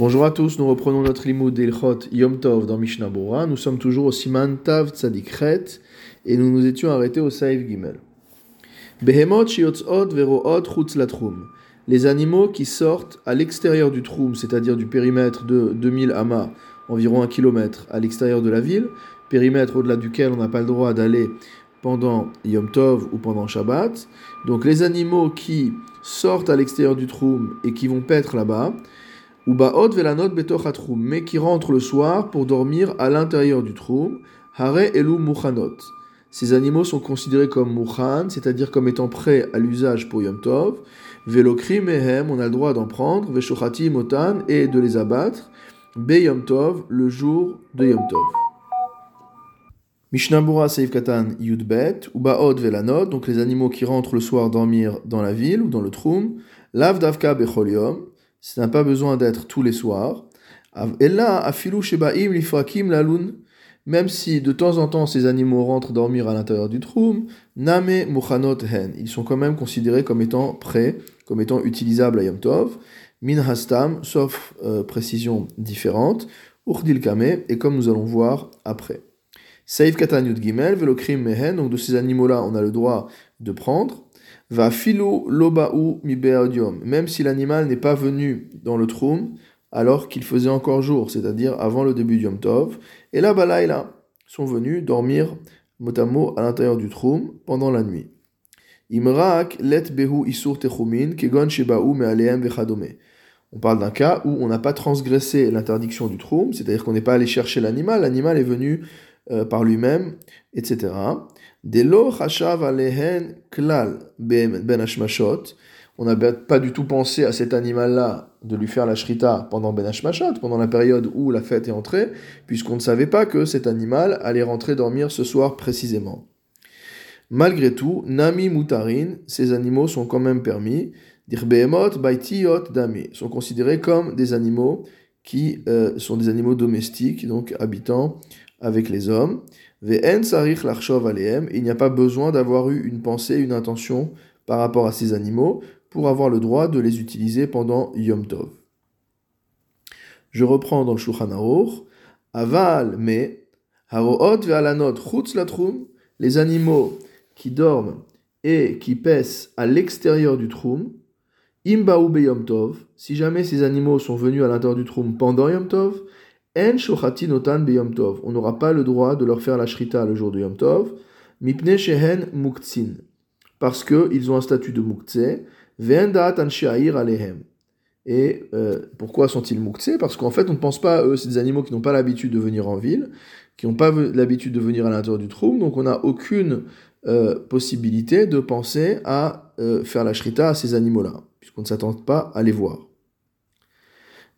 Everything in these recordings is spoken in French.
Bonjour à tous, nous reprenons notre limoud d'Ilchot Yom Tov dans Mishnah. Nous sommes toujours au Siman Tav Tzadik Chet et nous nous étions arrêtés au Saïf Gimel. Behemot Shiotzot Veroot Chutz. Les animaux qui sortent à l'extérieur du Troum, c'est-à-dire du périmètre de 2000 amas, environ un kilomètre, à l'extérieur de la ville, périmètre au-delà duquel on n'a pas le droit d'aller pendant Yom Tov ou pendant Shabbat. Donc les animaux qui sortent à l'extérieur du Troum et qui vont paître là-bas, ou Baot mais qui rentrent le soir pour dormir à l'intérieur du Troum, Hare Elu Muchanot. Ces animaux sont considérés comme Mukhan, c'est-à-dire comme étant prêts à l'usage pour Yom Tov. Velokri Mehem, on a le droit d'en prendre, Veshochati Motan, et de les abattre, Be Yom Tov, le jour de Yom Tov. Mishnabura Seif Katan Yudbet, ou Baot Velanot, donc les animaux qui rentrent le soir dormir dans la ville ou dans le Troum, Lav Davka Becholium, ça n'a pas besoin d'être tous les soirs. Et là, Afilu Shebaim Lifrakim Lalun, même si de temps en temps ces animaux rentrent dormir à l'intérieur du troum, Name Muchanot Hen, ils sont quand même considérés comme étant prêts, comme étant utilisables à Yom Tov, Min Hastam, sauf euh, précision différente, Urdil Kame, et comme nous allons voir après. Saif Katan Yud Gimel, Velokrim Mehen, donc de ces animaux-là, on a le droit de prendre. Va filu lobaou mi même si l'animal n'est pas venu dans le troum alors qu'il faisait encore jour, c'est-à-dire avant le début du Yom Tov. Et là, Balaïla sont venus dormir mot à l'intérieur du troum pendant la nuit. Imrak let behu isur techumin kegon shebaou vechadome. On parle d'un cas où on n'a pas transgressé l'interdiction du troum, c'est-à-dire qu'on n'est pas allé chercher l'animal, l'animal est venu euh, par lui-même, etc. Delo chashav alehen klal ben hashmashot. On n'a pas du tout pensé à cet animal-là de lui faire la shrita pendant ben hashmashot, pendant la période où la fête est entrée, puisqu'on ne savait pas que cet animal allait rentrer dormir ce soir précisément. Malgré tout, nami mutarin, ces animaux sont quand même permis. Dir behemot baitiyot dami, sont considérés comme des animaux qui euh, sont des animaux domestiques, donc habitant avec les hommes. Il n'y a pas besoin d'avoir eu une pensée, une intention par rapport à ces animaux pour avoir le droit de les utiliser pendant Yom Tov. Je reprends dans le Shulchan. Aval, mais, haroot ve'alanot chutz latrum, les animaux qui dorment et qui pèsent à l'extérieur du troum, imbaou be Yom Tov, si jamais ces animaux sont venus à l'intérieur du troum pendant Yom Tov, en notan. On n'aura pas le droit de leur faire la shrita le jour de Yom Tov. Mipne shehen muktzin. Parce qu'ils ont un statut de anshair alehem. Et euh, pourquoi sont-ils muktze Parce qu'en fait, on ne pense pas à eux. C'est des animaux qui n'ont pas l'habitude de venir en ville, qui n'ont pas l'habitude de venir à l'intérieur du trou. Donc on n'a aucune euh, possibilité de penser à euh, faire la shrita à ces animaux-là, puisqu'on ne s'attend pas à les voir.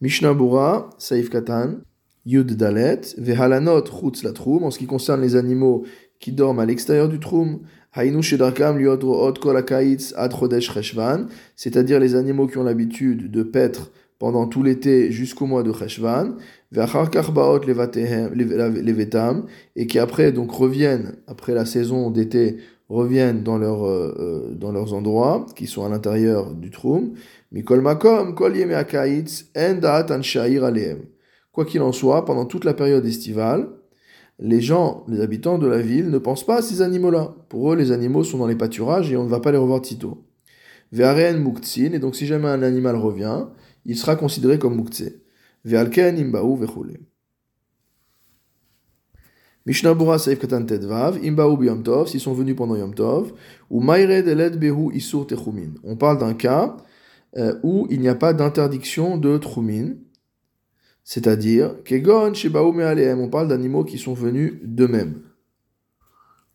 Mishnah Bura, Saif Katan, Yud Dalet, Vehalanot Chutz la Troum, en ce qui concerne les animaux qui dorment à l'extérieur du Troum, Hainu Shedarkam Liot Root Kolakaitz Ad Chodesh Cheshvan, c'est-à-dire les animaux qui ont l'habitude de paître pendant tout l'été jusqu'au mois de Cheshvan, Veachar Karbaot Levetam, et qui après donc reviennent, après la saison d'été, reviennent dans, leur, euh, dans leurs endroits, qui sont à l'intérieur du Troum, Mikol Makom, Kol Yeme Akaitz, Endat Anshair Aleem. Quoi qu'il en soit, pendant toute la période estivale, les gens, les habitants de la ville ne pensent pas à ces animaux-là. Pour eux, les animaux sont dans les pâturages et on ne va pas les revoir tôt. Ve'aren muktzin, et donc si jamais un animal revient, il sera considéré comme muktze. Ve'alken imbaou ve'chule. Mishnah Bura Saif Tedvav, Imbaou B'Yom Tov, s'ils sont venus pendant Yom Tov, ou Mayred Eled Behu Isur Techumin. On parle d'un cas euh, où il n'y a pas d'interdiction de Trumin, c'est-à-dire, Kegon on parle d'animaux qui sont venus d'eux-mêmes.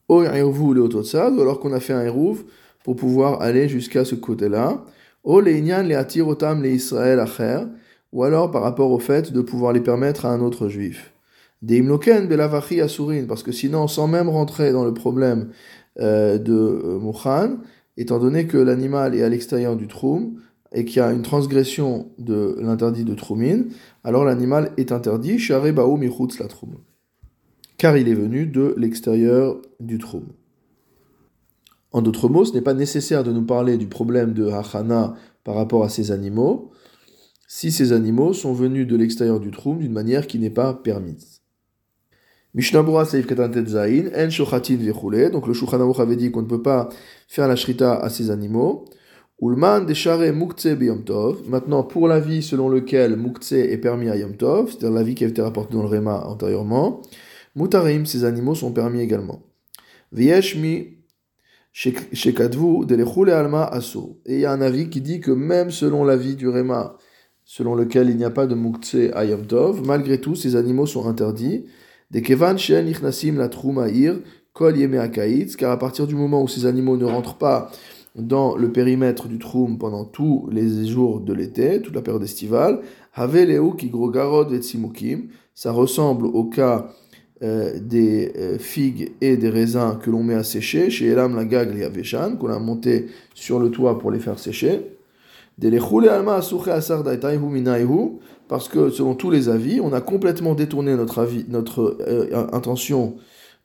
ou alors qu'on a fait un hérouv pour pouvoir aller jusqu'à ce côté-là. Ou alors par rapport au fait de pouvoir les permettre à un autre juif. Asurin, parce que sinon, sans même rentrer dans le problème euh, de euh, Mouchan, étant donné que l'animal est à l'extérieur du troum, et qu'il y a une transgression de l'interdit de Troumin, alors l'animal est interdit, car il est venu de l'extérieur du Troum. En d'autres mots, ce n'est pas nécessaire de nous parler du problème de Hachana par rapport à ces animaux, si ces animaux sont venus de l'extérieur du troum d'une manière qui n'est pas permise. Mishnabura Saif Zain, En. Donc le Shulchan avait dit qu'on ne peut pas faire la shrita à ces animaux. Ulman Deshare Mukhtse Biyom Tov. Maintenant, pour la vie selon lequel Mukhtse est permis à Yom Tov, c'est-à-dire la vie qui a été rapportée dans le Réma antérieurement, Mutarim, ces animaux sont permis également. Vieshmi Shekadvu Delechule Alma Aso. Et il y a un avis qui dit que même selon la vie du Réma, selon lequel il n'y a pas de Mukhtse à Yom Tov, malgré tout, ces animaux sont interdits. Des kevan shen la troumaïr kol car à partir du moment où ces animaux ne rentrent pas dans le périmètre du troum pendant tous les jours de l'été, toute la période estivale, ça ressemble au cas euh, des euh, figues et des raisins que l'on met à sécher. Chez Elam la Gag Veshan, qu'on a monté sur le toit pour les faire sécher. Parce que selon tous les avis, on a complètement détourné notre, avis, notre euh, intention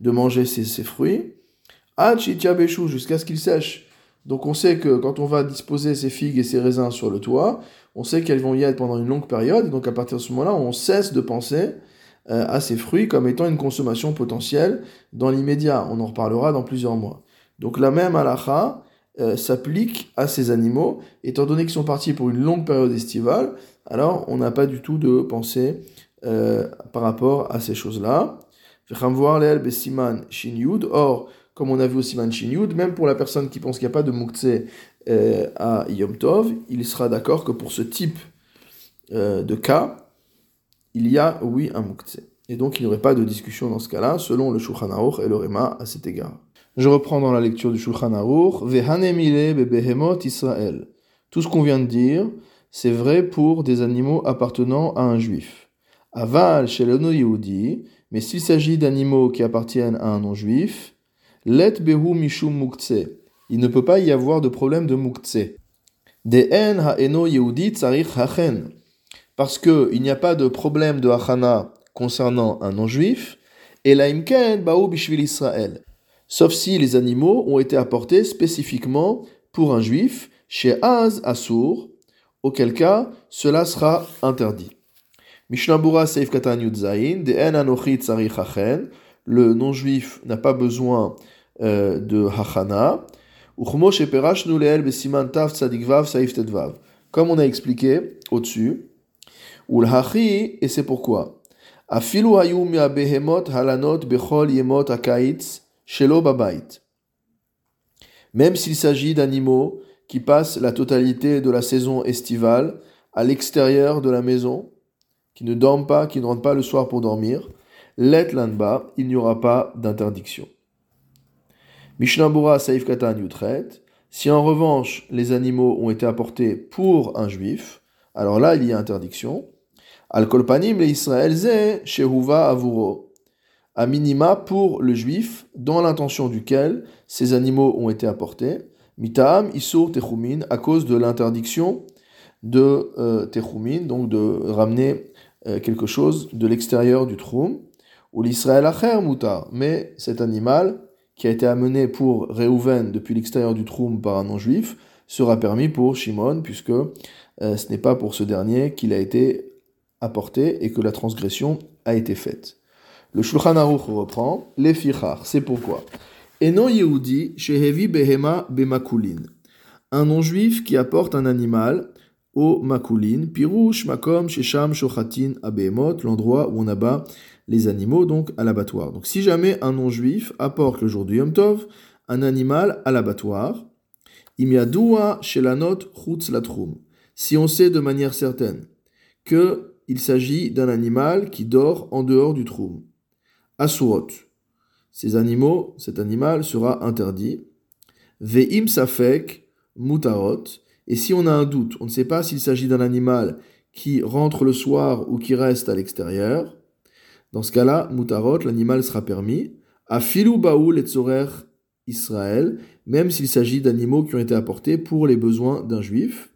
de manger ces, ces fruits, jusqu'à ce qu'ils sèchent. Donc on sait que quand on va disposer ces figues et ces raisins sur le toit, on sait qu'elles vont y être pendant une longue période, donc à partir de ce moment-là, on cesse de penser euh, à ces fruits comme étant une consommation potentielle dans l'immédiat. On en reparlera dans plusieurs mois. Donc la même halakha, euh, s'applique à ces animaux, étant donné qu'ils sont partis pour une longue période estivale, alors on n'a pas du tout de pensée euh, par rapport à ces choses-là. Or, comme on a vu au Siman Shinyud, même pour la personne qui pense qu'il n'y a pas de Muktse euh, à Yom Tov, il sera d'accord que pour ce type de cas, il y a oui un Muktse. Et donc il n'y aurait pas de discussion dans ce cas-là, selon le Shulchan Aruch et le Rema à cet égard. Je reprends dans la lecture du Shulchan Aruch, bebehemot Israël. Tout ce qu'on vient de dire, c'est vrai pour des animaux appartenant à un juif. Aval chez le Yehudi, mais s'il s'agit d'animaux qui appartiennent à un non-juif, let behu mishum muktse. Il ne peut pas y avoir de problème de muktse. De en ha'eno Yehudi tsarich hachen. Parce qu'il n'y a pas de problème de hachana concernant un non-juif, et la imken baou bishvil Israël sauf si les animaux ont été apportés spécifiquement pour un juif chez Az Assour, auquel cas cela sera interdit. Seif Katan De En Anochi Hachen, le non-juif n'a pas besoin euh, de Hachana. Comme on a expliqué au-dessus, et c'est pourquoi. Même s'il s'agit d'animaux qui passent la totalité de la saison estivale à l'extérieur de la maison, qui ne dorment pas, qui ne rentrent pas le soir pour dormir, let lanba, il n'y aura pas d'interdiction. Mishnabura Saif Katan Yutret. Si en revanche les animaux ont été apportés pour un juif, alors là il y a interdiction. Al kolpanim le Israël ze shehuva avuro à minima pour le juif, dans l'intention duquel ces animaux ont été apportés, mitam isur techumin, à cause de l'interdiction de euh, donc de ramener euh, quelque chose de l'extérieur du troum, ou l'Israël acher mutar, mais cet animal qui a été amené pour Reuven depuis l'extérieur du troum par un non-juif sera permis pour Shimon, puisque euh, ce n'est pas pour ce dernier qu'il a été apporté et que la transgression a été faite. Le Shulchan Aruch reprend, les fichar, c'est pourquoi. Eno Yehudi shehevi behema bemakulin. Un non-juif qui apporte un animal au makulin, pirouche makom shesham shochatin abehemot, l'endroit où on abat les animaux, donc à l'abattoir. Donc si jamais un non-juif apporte le jour du Yom Tov un animal à l'abattoir, imiadua shelanot chutz latrum. Si on sait de manière certaine que il s'agit d'un animal qui dort en dehors du trou. Asurot. Ces animaux, cet animal sera interdit. Ve'im safek mutarot. Et si on a un doute, on ne sait pas s'il s'agit d'un animal qui rentre le soir ou qui reste à l'extérieur, dans ce cas-là, mutarot, l'animal sera permis. Afilu baoul et Israël, même s'il s'agit d'animaux qui ont été apportés pour les besoins d'un juif.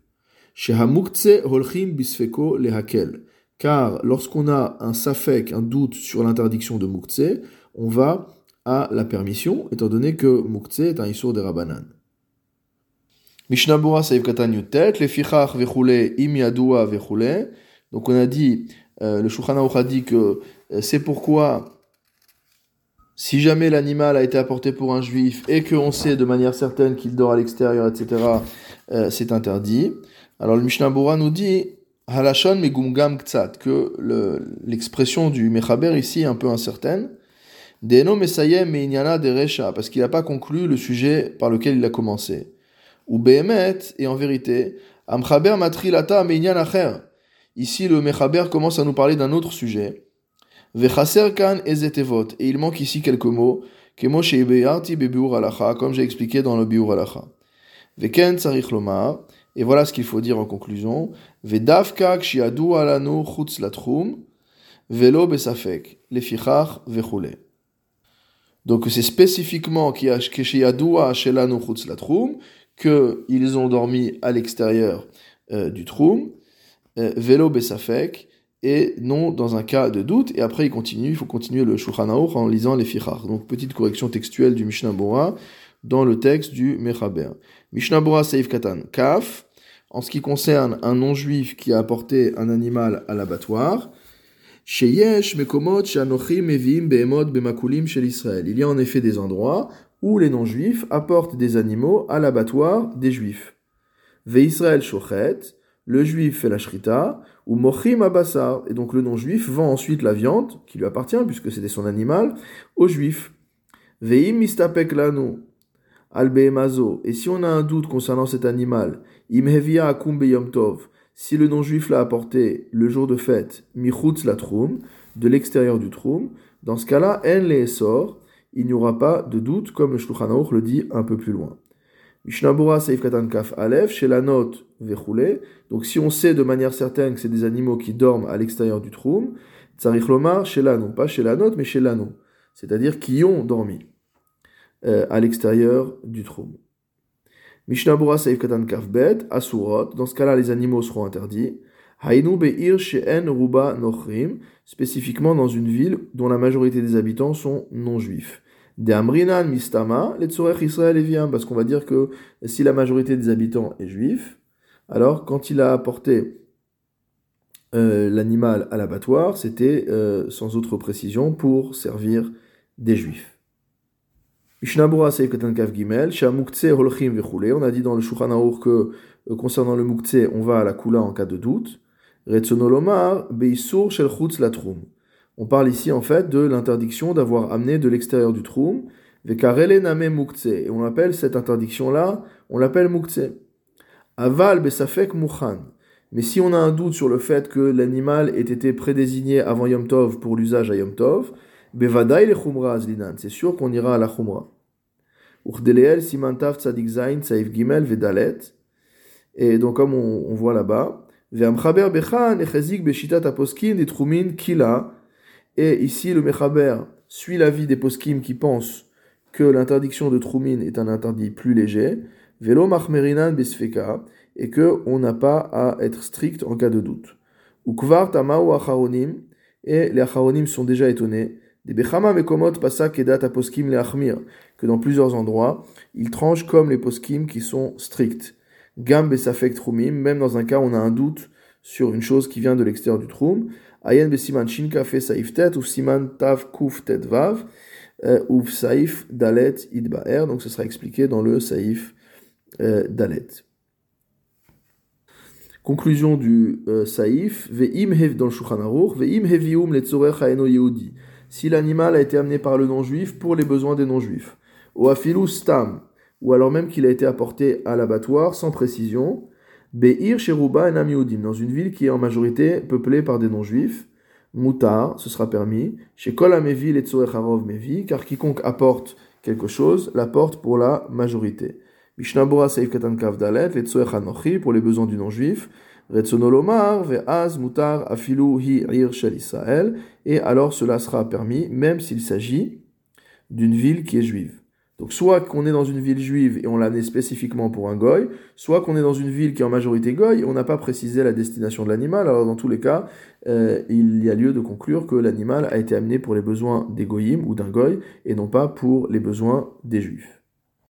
Shehamukse holchim bisfeko lehakel car lorsqu'on a un safek, un doute sur l'interdiction de Moukhtse, on va à la permission, étant donné que Moukhtse est un Issour de Rabanan. Mishnabura Saïf Katan Yutet, fichach vechule im yadua vechule. Donc on a dit, euh, le Shulchan a dit que euh, c'est pourquoi si jamais l'animal a été apporté pour un juif et qu'on sait de manière certaine qu'il dort à l'extérieur, etc., euh, c'est interdit. Alors le Mishnah nous dit halashon megumgam ktsat que l'expression du mechaber ici est un peu incertaine. Deno mesayem meinyana deresha parce qu'il n'a pas conclu le sujet par lequel il a commencé. Ou behemet et en vérité amchaber matrilata meinyan acher. Ici le mechaber commence à nous parler d'un autre sujet. Vechaser kan ezetevot et il manque ici quelques mots. Kemo sheibeyarti bebiur alacha comme j'ai expliqué dans le biur alacha. Veken tsarich lomar et voilà ce qu'il faut dire en conclusion. Vedavka kshiadu alano chutz latrum, velo besafek, lefichach vechule. Donc c'est spécifiquement kshiadu shelanu chutz latrum qu'ils ont dormi à l'extérieur euh, du trum, euh, velo besafek, et non dans un cas de doute. Et après, il continue, il faut continuer le Shulchan en lisant les fichach. Donc petite correction textuelle du Mishnah Bora dans le texte du Mechaber. Mishnah Bora Seif Katan Kaf, en ce qui concerne un non-juif qui a apporté un animal à l'abattoir, il y a en effet des endroits où les non-juifs apportent des animaux à l'abattoir des juifs. Ve Israël shochet, le juif fait la shrita, ou mochim abassar, et donc le non-juif vend ensuite la viande, qui lui appartient puisque c'était son animal, aux juifs. Veim mistapek lanu, Albehemazo, et si on a un doute concernant cet animal, imhevia akum yom tov, si le non-juif l'a apporté le jour de fête, michutz la troum, de l'extérieur du troum, dans ce cas-là, en les sort, il n'y aura pas de doute, comme le Shulchan le dit un peu plus loin. Mishnabura Seif Katan Kaf Aleph, chez la note donc si on sait de manière certaine que c'est des animaux qui dorment à l'extérieur du troum, Tsarich Lomar, chez non pas chez la mais chez l'anneau, c'est-à-dire qui ont dormi. Euh, à l'extérieur du trône. Mishnabura Saif Katan Kafbet, Asurot, dans ce cas-là, les animaux seront interdits. Hainu Be'ir She'en Ruba Nochrim, spécifiquement dans une ville dont la majorité des habitants sont non-juifs. De Amrinan Mistama, Letzorech Israël Eviam, parce qu'on va dire que si la majorité des habitants est juif, alors quand il a apporté euh, l'animal à l'abattoir, c'était euh, sans autre précision pour servir des juifs. On a dit dans le Shulchan que euh, concernant le Mukhtse, on va à la Kula en cas de doute. Retsonolomar Beisur Shel Chutz Latrum. On parle ici en fait de l'interdiction d'avoir amené de l'extérieur du Troum. Vekarele Name Mukhtse. Et on appelle cette interdiction-là, on l'appelle Mukhtse. Aval Besafek Mukhan. Mais si on a un doute sur le fait que l'animal ait été prédésigné avant Yom Tov pour l'usage à Yom Tov, Bevadaï le Khumra Azlinan. C'est sûr qu'on ira à la Khumra. Uchdeleel Simantav Tzadik Zain Tsaif Gimel Vedalet. Et donc, comme on, on voit là-bas, Ve'amchaber Becha Nechazik Beshitat Aposkin et Trumin Kila. Et ici, le Mechaber suit l'avis des poskim qui pensent que l'interdiction de Trumin est un interdit plus léger. Velo Machmerinan Besfeka. Et que on n'a pas à être strict en cas de doute. Ukvar Tamau Acharonim. Et les Acharonim sont déjà étonnés. Des Bechama Mekomot Pasak Edat Aposkim Leachmir que dans plusieurs endroits, il tranche comme les poskim qui sont stricts. Gam besafek trumim, même dans un cas où on a un doute sur une chose qui vient de l'extérieur du trum. Ayen besiman shinka fe saif tet, ou siman tav kuf tet vav, euh, ou saif dalet idbaer, donc ce sera expliqué dans le saif euh, dalet. Conclusion du euh, saif, ve'im hev dans le Shulchan Aruch, ve'im hevium letzorech haeno yehudi. Si l'animal a été amené par le non-juif pour les besoins des non-juifs. Ou afilou stam, ou alors même qu'il a été apporté à l'abattoir sans précision, Be'ir Sheruba en dans une ville qui est en majorité peuplée par des non-juifs, Moutar, ce sera permis, chez Kol Amevi et Mevi, car quiconque apporte quelque chose l'apporte pour la majorité. Mishnabura Seif Katan Kavdalet, les pour les besoins du non-juif, Retsonolomar, Ve'az, Mutar, Afilu, Hi, Ir, et alors cela sera permis, même s'il s'agit d'une ville qui est juive. Donc soit qu'on est dans une ville juive et on l'a amené spécifiquement pour un goy, soit qu'on est dans une ville qui est en majorité goy et on n'a pas précisé la destination de l'animal. Alors dans tous les cas, euh, il y a lieu de conclure que l'animal a été amené pour les besoins des goyim ou d'un goy et non pas pour les besoins des juifs.